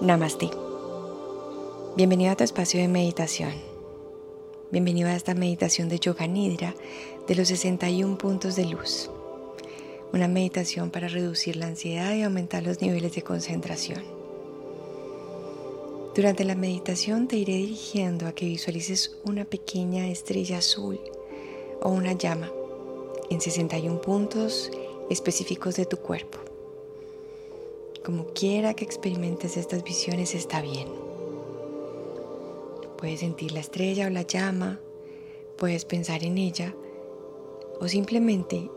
Namaste. Bienvenido a tu espacio de meditación. Bienvenido a esta meditación de Yoga Nidra de los 61 puntos de luz. Una meditación para reducir la ansiedad y aumentar los niveles de concentración. Durante la meditación te iré dirigiendo a que visualices una pequeña estrella azul o una llama en 61 puntos específicos de tu cuerpo. Como quiera que experimentes estas visiones está bien. Puedes sentir la estrella o la llama, puedes pensar en ella o simplemente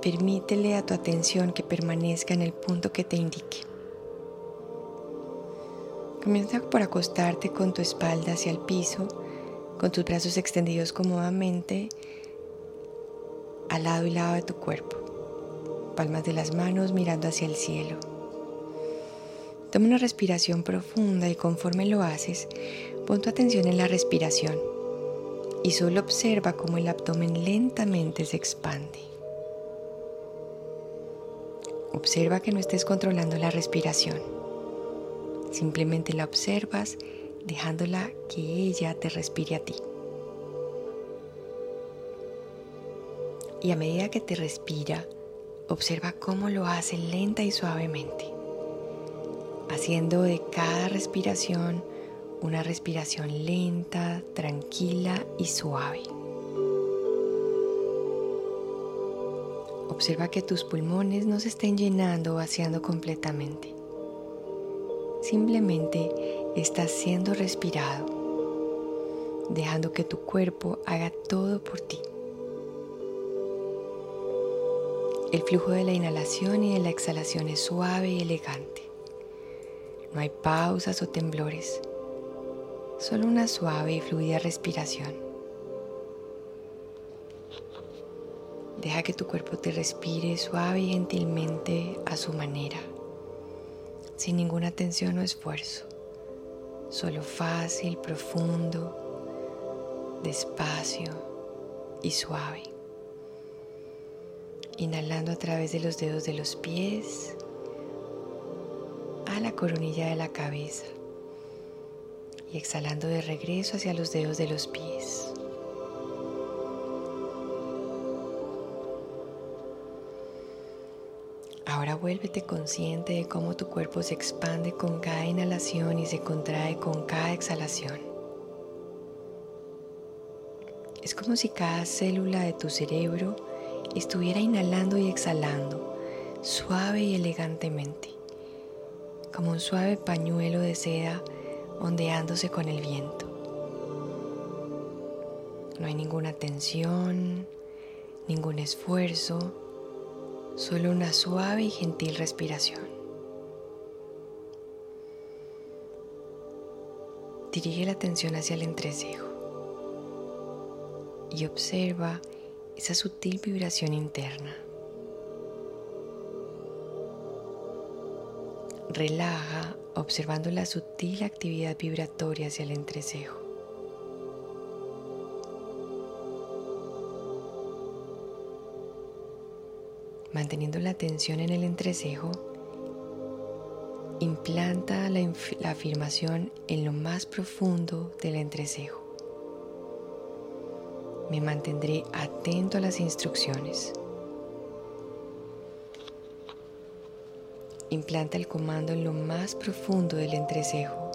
permítele a tu atención que permanezca en el punto que te indique. Comienza por acostarte con tu espalda hacia el piso, con tus brazos extendidos cómodamente al lado y lado de tu cuerpo palmas de las manos mirando hacia el cielo. Toma una respiración profunda y conforme lo haces, pon tu atención en la respiración y solo observa cómo el abdomen lentamente se expande. Observa que no estés controlando la respiración. Simplemente la observas dejándola que ella te respire a ti. Y a medida que te respira, Observa cómo lo hace lenta y suavemente, haciendo de cada respiración una respiración lenta, tranquila y suave. Observa que tus pulmones no se estén llenando o vaciando completamente. Simplemente estás siendo respirado, dejando que tu cuerpo haga todo por ti. El flujo de la inhalación y de la exhalación es suave y elegante. No hay pausas o temblores, solo una suave y fluida respiración. Deja que tu cuerpo te respire suave y gentilmente a su manera, sin ninguna tensión o esfuerzo, solo fácil, profundo, despacio y suave inhalando a través de los dedos de los pies a la coronilla de la cabeza y exhalando de regreso hacia los dedos de los pies. Ahora vuélvete consciente de cómo tu cuerpo se expande con cada inhalación y se contrae con cada exhalación. Es como si cada célula de tu cerebro estuviera inhalando y exhalando suave y elegantemente, como un suave pañuelo de seda ondeándose con el viento. No hay ninguna tensión, ningún esfuerzo, solo una suave y gentil respiración. Dirige la atención hacia el entrecejo y observa esa sutil vibración interna. Relaja observando la sutil actividad vibratoria hacia el entrecejo. Manteniendo la atención en el entrecejo, implanta la, la afirmación en lo más profundo del entrecejo. Me mantendré atento a las instrucciones. Implanta el comando en lo más profundo del entrecejo.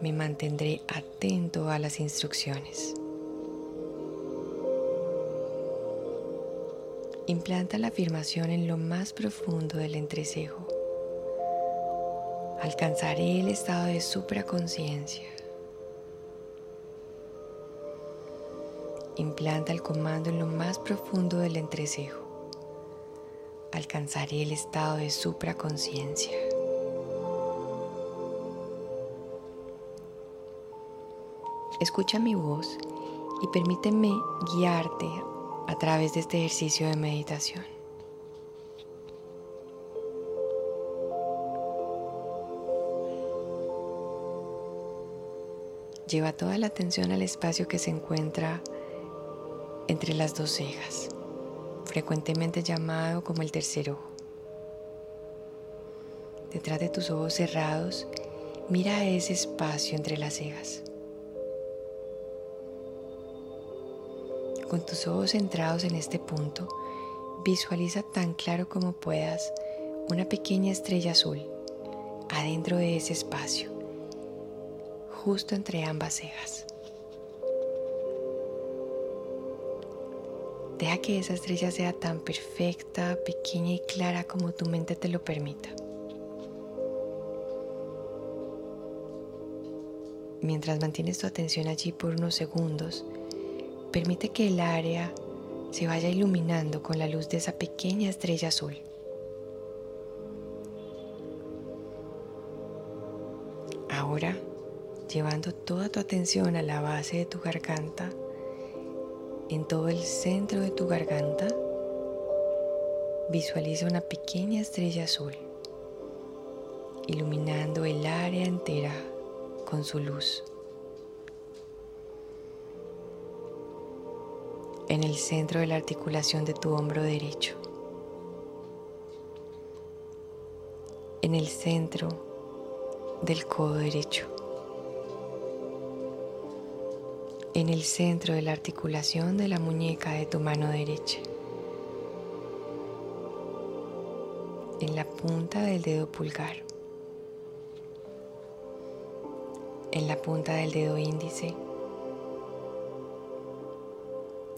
Me mantendré atento a las instrucciones. Implanta la afirmación en lo más profundo del entrecejo. Alcanzaré el estado de supraconciencia. Implanta el comando en lo más profundo del entrecejo. Alcanzaré el estado de supraconciencia. Escucha mi voz y permíteme guiarte a través de este ejercicio de meditación. Lleva toda la atención al espacio que se encuentra entre las dos cejas, frecuentemente llamado como el tercer ojo. detrás de tus ojos cerrados, mira ese espacio entre las cejas. Con tus ojos centrados en este punto, visualiza tan claro como puedas una pequeña estrella azul adentro de ese espacio, justo entre ambas cejas. Deja que esa estrella sea tan perfecta, pequeña y clara como tu mente te lo permita. Mientras mantienes tu atención allí por unos segundos, permite que el área se vaya iluminando con la luz de esa pequeña estrella azul. Ahora, llevando toda tu atención a la base de tu garganta, en todo el centro de tu garganta, visualiza una pequeña estrella azul, iluminando el área entera con su luz. En el centro de la articulación de tu hombro derecho. En el centro del codo derecho. En el centro de la articulación de la muñeca de tu mano derecha. En la punta del dedo pulgar en la punta del dedo índice,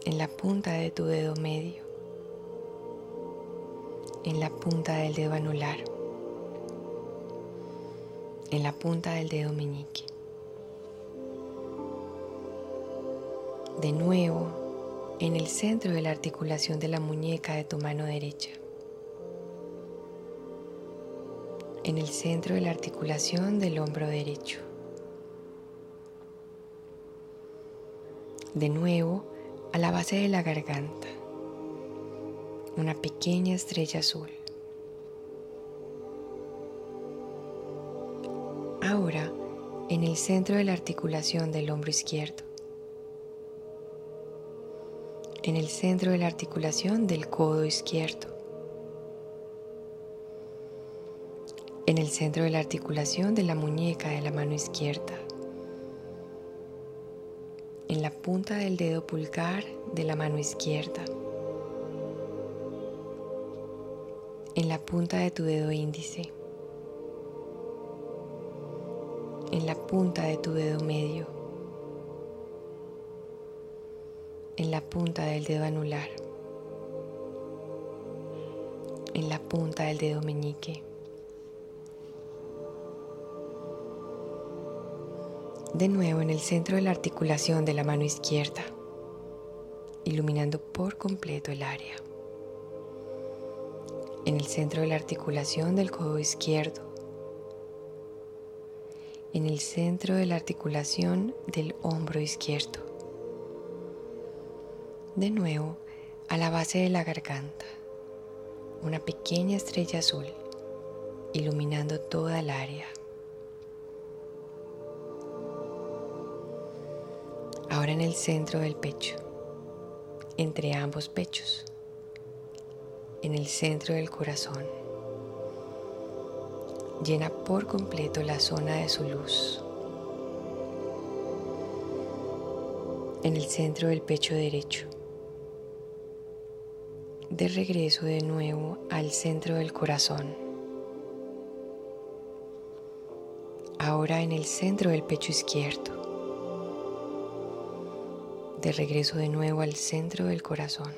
en la punta de tu dedo medio, en la punta del dedo anular, en la punta del dedo meñique. De nuevo, en el centro de la articulación de la muñeca de tu mano derecha. En el centro de la articulación del hombro derecho. de nuevo a la base de la garganta, una pequeña estrella azul. Ahora en el centro de la articulación del hombro izquierdo, en el centro de la articulación del codo izquierdo, en el centro de la articulación de la muñeca de la mano izquierda, en la punta del dedo pulgar de la mano izquierda, en la punta de tu dedo índice, en la punta de tu dedo medio, en la punta del dedo anular, en la punta del dedo meñique. de nuevo en el centro de la articulación de la mano izquierda, iluminando por completo el área. En el centro de la articulación del codo izquierdo, en el centro de la articulación del hombro izquierdo. De nuevo, a la base de la garganta, una pequeña estrella azul iluminando toda el área. Ahora en el centro del pecho, entre ambos pechos, en el centro del corazón. Llena por completo la zona de su luz. En el centro del pecho derecho. De regreso de nuevo al centro del corazón. Ahora en el centro del pecho izquierdo de regreso de nuevo al centro del corazón.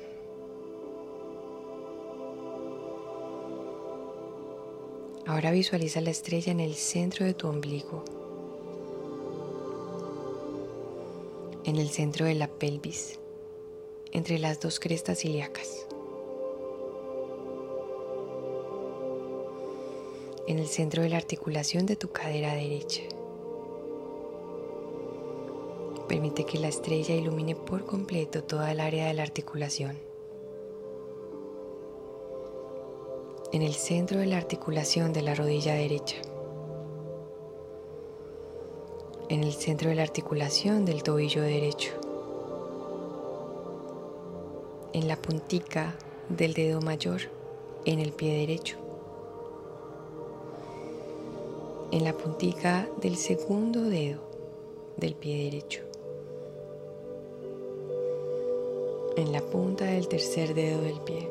Ahora visualiza la estrella en el centro de tu ombligo, en el centro de la pelvis, entre las dos crestas ilíacas, en el centro de la articulación de tu cadera derecha. Permite que la estrella ilumine por completo toda el área de la articulación. En el centro de la articulación de la rodilla derecha. En el centro de la articulación del tobillo derecho. En la puntica del dedo mayor en el pie derecho. En la puntica del segundo dedo del pie derecho, en la punta del tercer dedo del pie,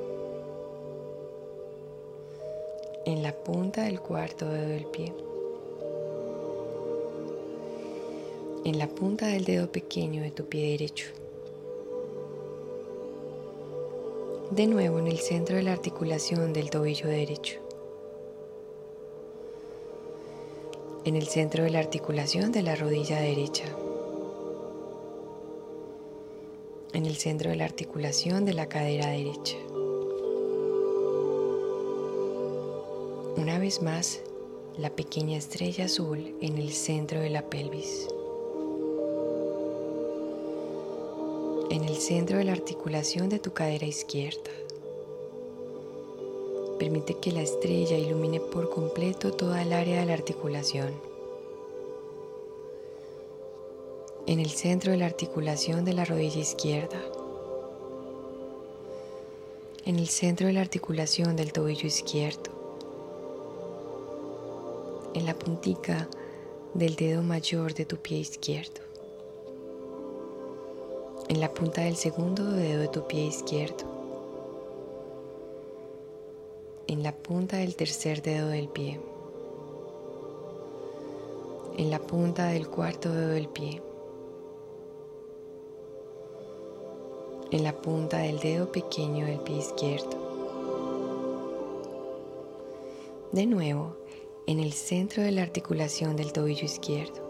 en la punta del cuarto dedo del pie, en la punta del dedo pequeño de tu pie derecho. De nuevo en el centro de la articulación del tobillo derecho. En el centro de la articulación de la rodilla derecha, en el centro de la articulación de la cadera derecha. Una vez más, la pequeña estrella azul en el centro de la pelvis. En el centro de la articulación de tu cadera izquierda. Permite que la estrella ilumine por completo toda el área de la articulación. En el centro de la articulación de la rodilla izquierda. En el centro de la articulación del tobillo izquierdo. En la puntica del dedo mayor de tu pie izquierdo. En la punta del segundo dedo de tu pie izquierdo en la punta del tercer dedo del pie, en la punta del cuarto dedo del pie, en la punta del dedo pequeño del pie izquierdo. De nuevo, en el centro de la articulación del tobillo izquierdo,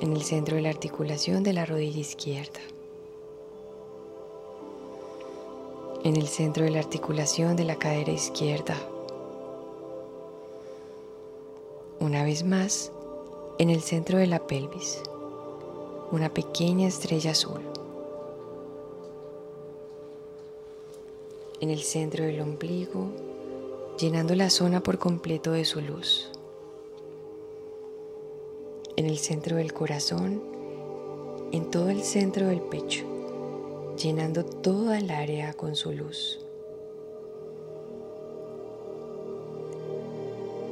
en el centro de la articulación de la rodilla izquierda. En el centro de la articulación de la cadera izquierda. Una vez más, en el centro de la pelvis, una pequeña estrella azul. En el centro del ombligo, llenando la zona por completo de su luz. En el centro del corazón, en todo el centro del pecho llenando toda el área con su luz.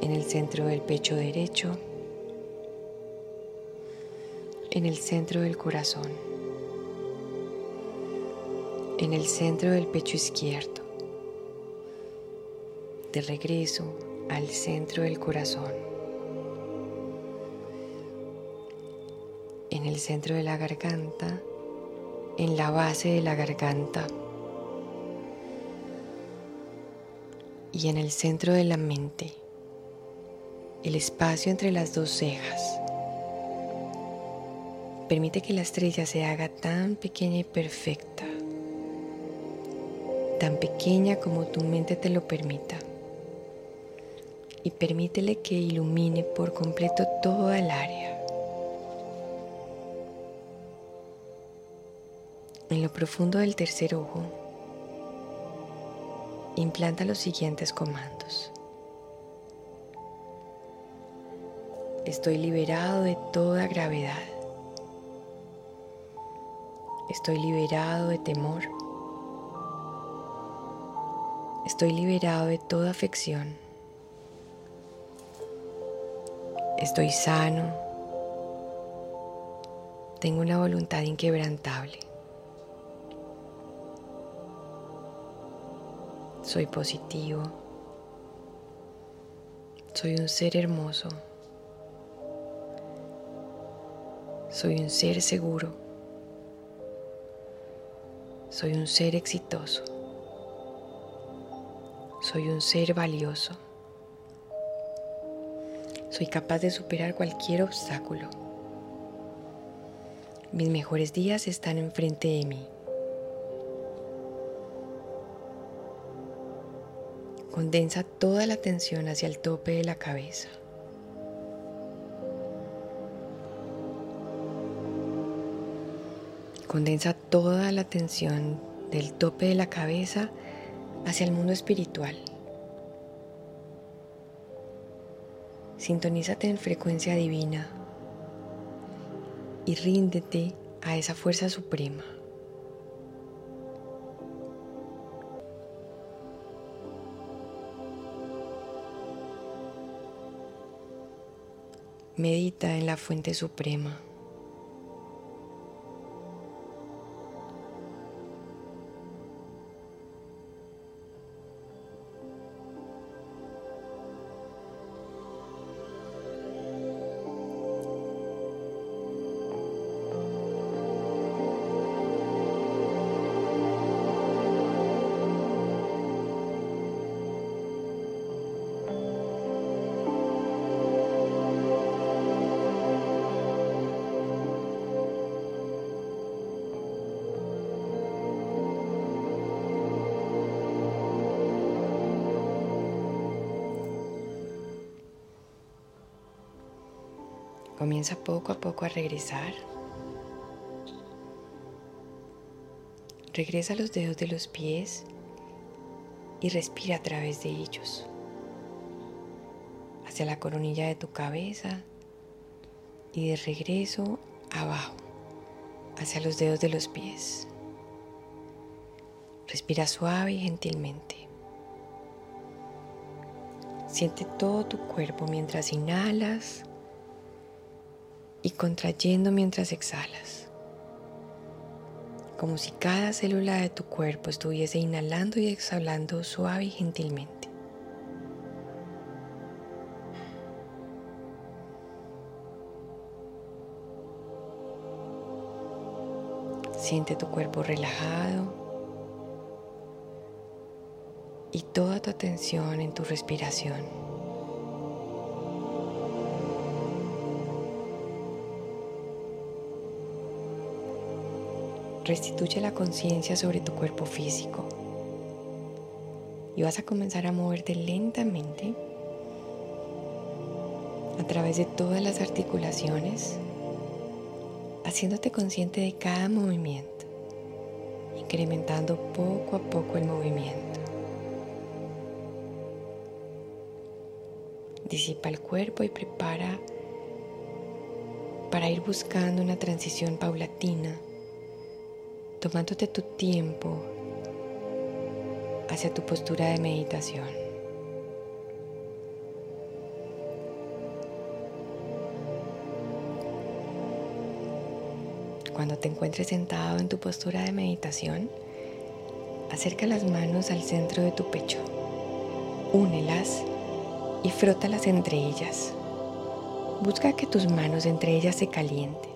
En el centro del pecho derecho, en el centro del corazón, en el centro del pecho izquierdo, de regreso al centro del corazón, en el centro de la garganta, en la base de la garganta y en el centro de la mente, el espacio entre las dos cejas. Permite que la estrella se haga tan pequeña y perfecta, tan pequeña como tu mente te lo permita. Y permítele que ilumine por completo toda el área. En lo profundo del tercer ojo, implanta los siguientes comandos. Estoy liberado de toda gravedad. Estoy liberado de temor. Estoy liberado de toda afección. Estoy sano. Tengo una voluntad inquebrantable. Soy positivo. Soy un ser hermoso. Soy un ser seguro. Soy un ser exitoso. Soy un ser valioso. Soy capaz de superar cualquier obstáculo. Mis mejores días están enfrente de mí. Condensa toda la tensión hacia el tope de la cabeza. Condensa toda la tensión del tope de la cabeza hacia el mundo espiritual. Sintonízate en frecuencia divina y ríndete a esa fuerza suprema. Medita en la fuente suprema. Comienza poco a poco a regresar. Regresa los dedos de los pies y respira a través de ellos, hacia la coronilla de tu cabeza y de regreso abajo, hacia los dedos de los pies. Respira suave y gentilmente. Siente todo tu cuerpo mientras inhalas y contrayendo mientras exhalas, como si cada célula de tu cuerpo estuviese inhalando y exhalando suave y gentilmente. Siente tu cuerpo relajado y toda tu atención en tu respiración. Restituye la conciencia sobre tu cuerpo físico y vas a comenzar a moverte lentamente a través de todas las articulaciones, haciéndote consciente de cada movimiento, incrementando poco a poco el movimiento. Disipa el cuerpo y prepara para ir buscando una transición paulatina tomándote tu tiempo hacia tu postura de meditación. Cuando te encuentres sentado en tu postura de meditación, acerca las manos al centro de tu pecho, únelas y frótalas entre ellas. Busca que tus manos entre ellas se calienten.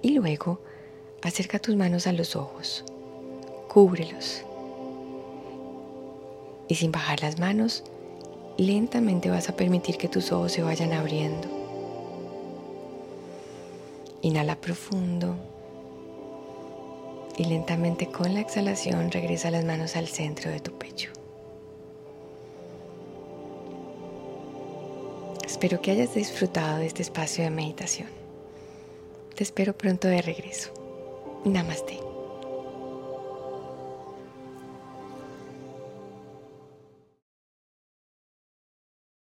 Y luego Acerca tus manos a los ojos, cúbrelos. Y sin bajar las manos, lentamente vas a permitir que tus ojos se vayan abriendo. Inhala profundo y lentamente con la exhalación regresa las manos al centro de tu pecho. Espero que hayas disfrutado de este espacio de meditación. Te espero pronto de regreso. Namaste.